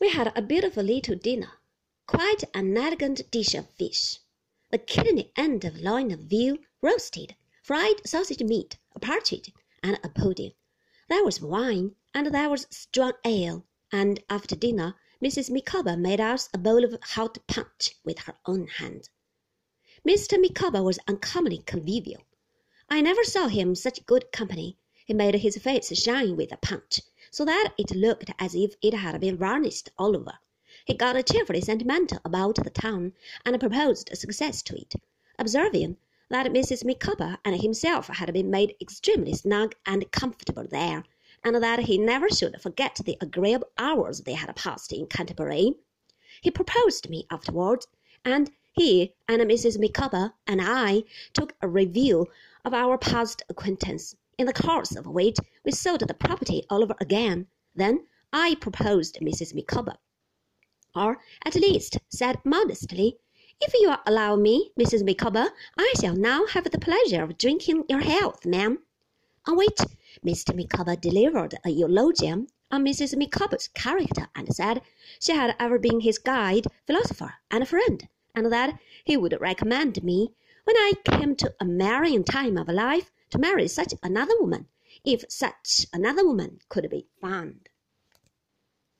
We had a beautiful little dinner, quite an elegant dish of fish, the kidney end of loin of veal roasted, fried sausage meat, a partridge, and a pudding. There was wine, and there was strong ale, and after dinner Mrs. Micawber made us a bowl of hot punch with her own hands. Mr. Micawber was uncommonly convivial. I never saw him such good company. He made his face shine with a punch, so that it looked as if it had been varnished all over. He got cheerfully sentimental about the town, and proposed a success to it, observing that Mrs. Micawber and himself had been made extremely snug and comfortable there, and that he never should forget the agreeable hours they had passed in Canterbury. He proposed to me afterwards, and he and Mrs. Micawber and I took a review of our past acquaintance, in the course of which we sold the property all over again. Then I proposed Mrs. Micawber, or at least said modestly, "If you will allow me, Mrs. Micawber, I shall now have the pleasure of drinking your health, ma'am." On which Mr. Micawber delivered a eulogium on Mrs. Micawber's character, and said she had ever been his guide, philosopher, and friend, and that he would recommend me, when I came to a marrying time of life, to marry such another woman, if such another woman could be found.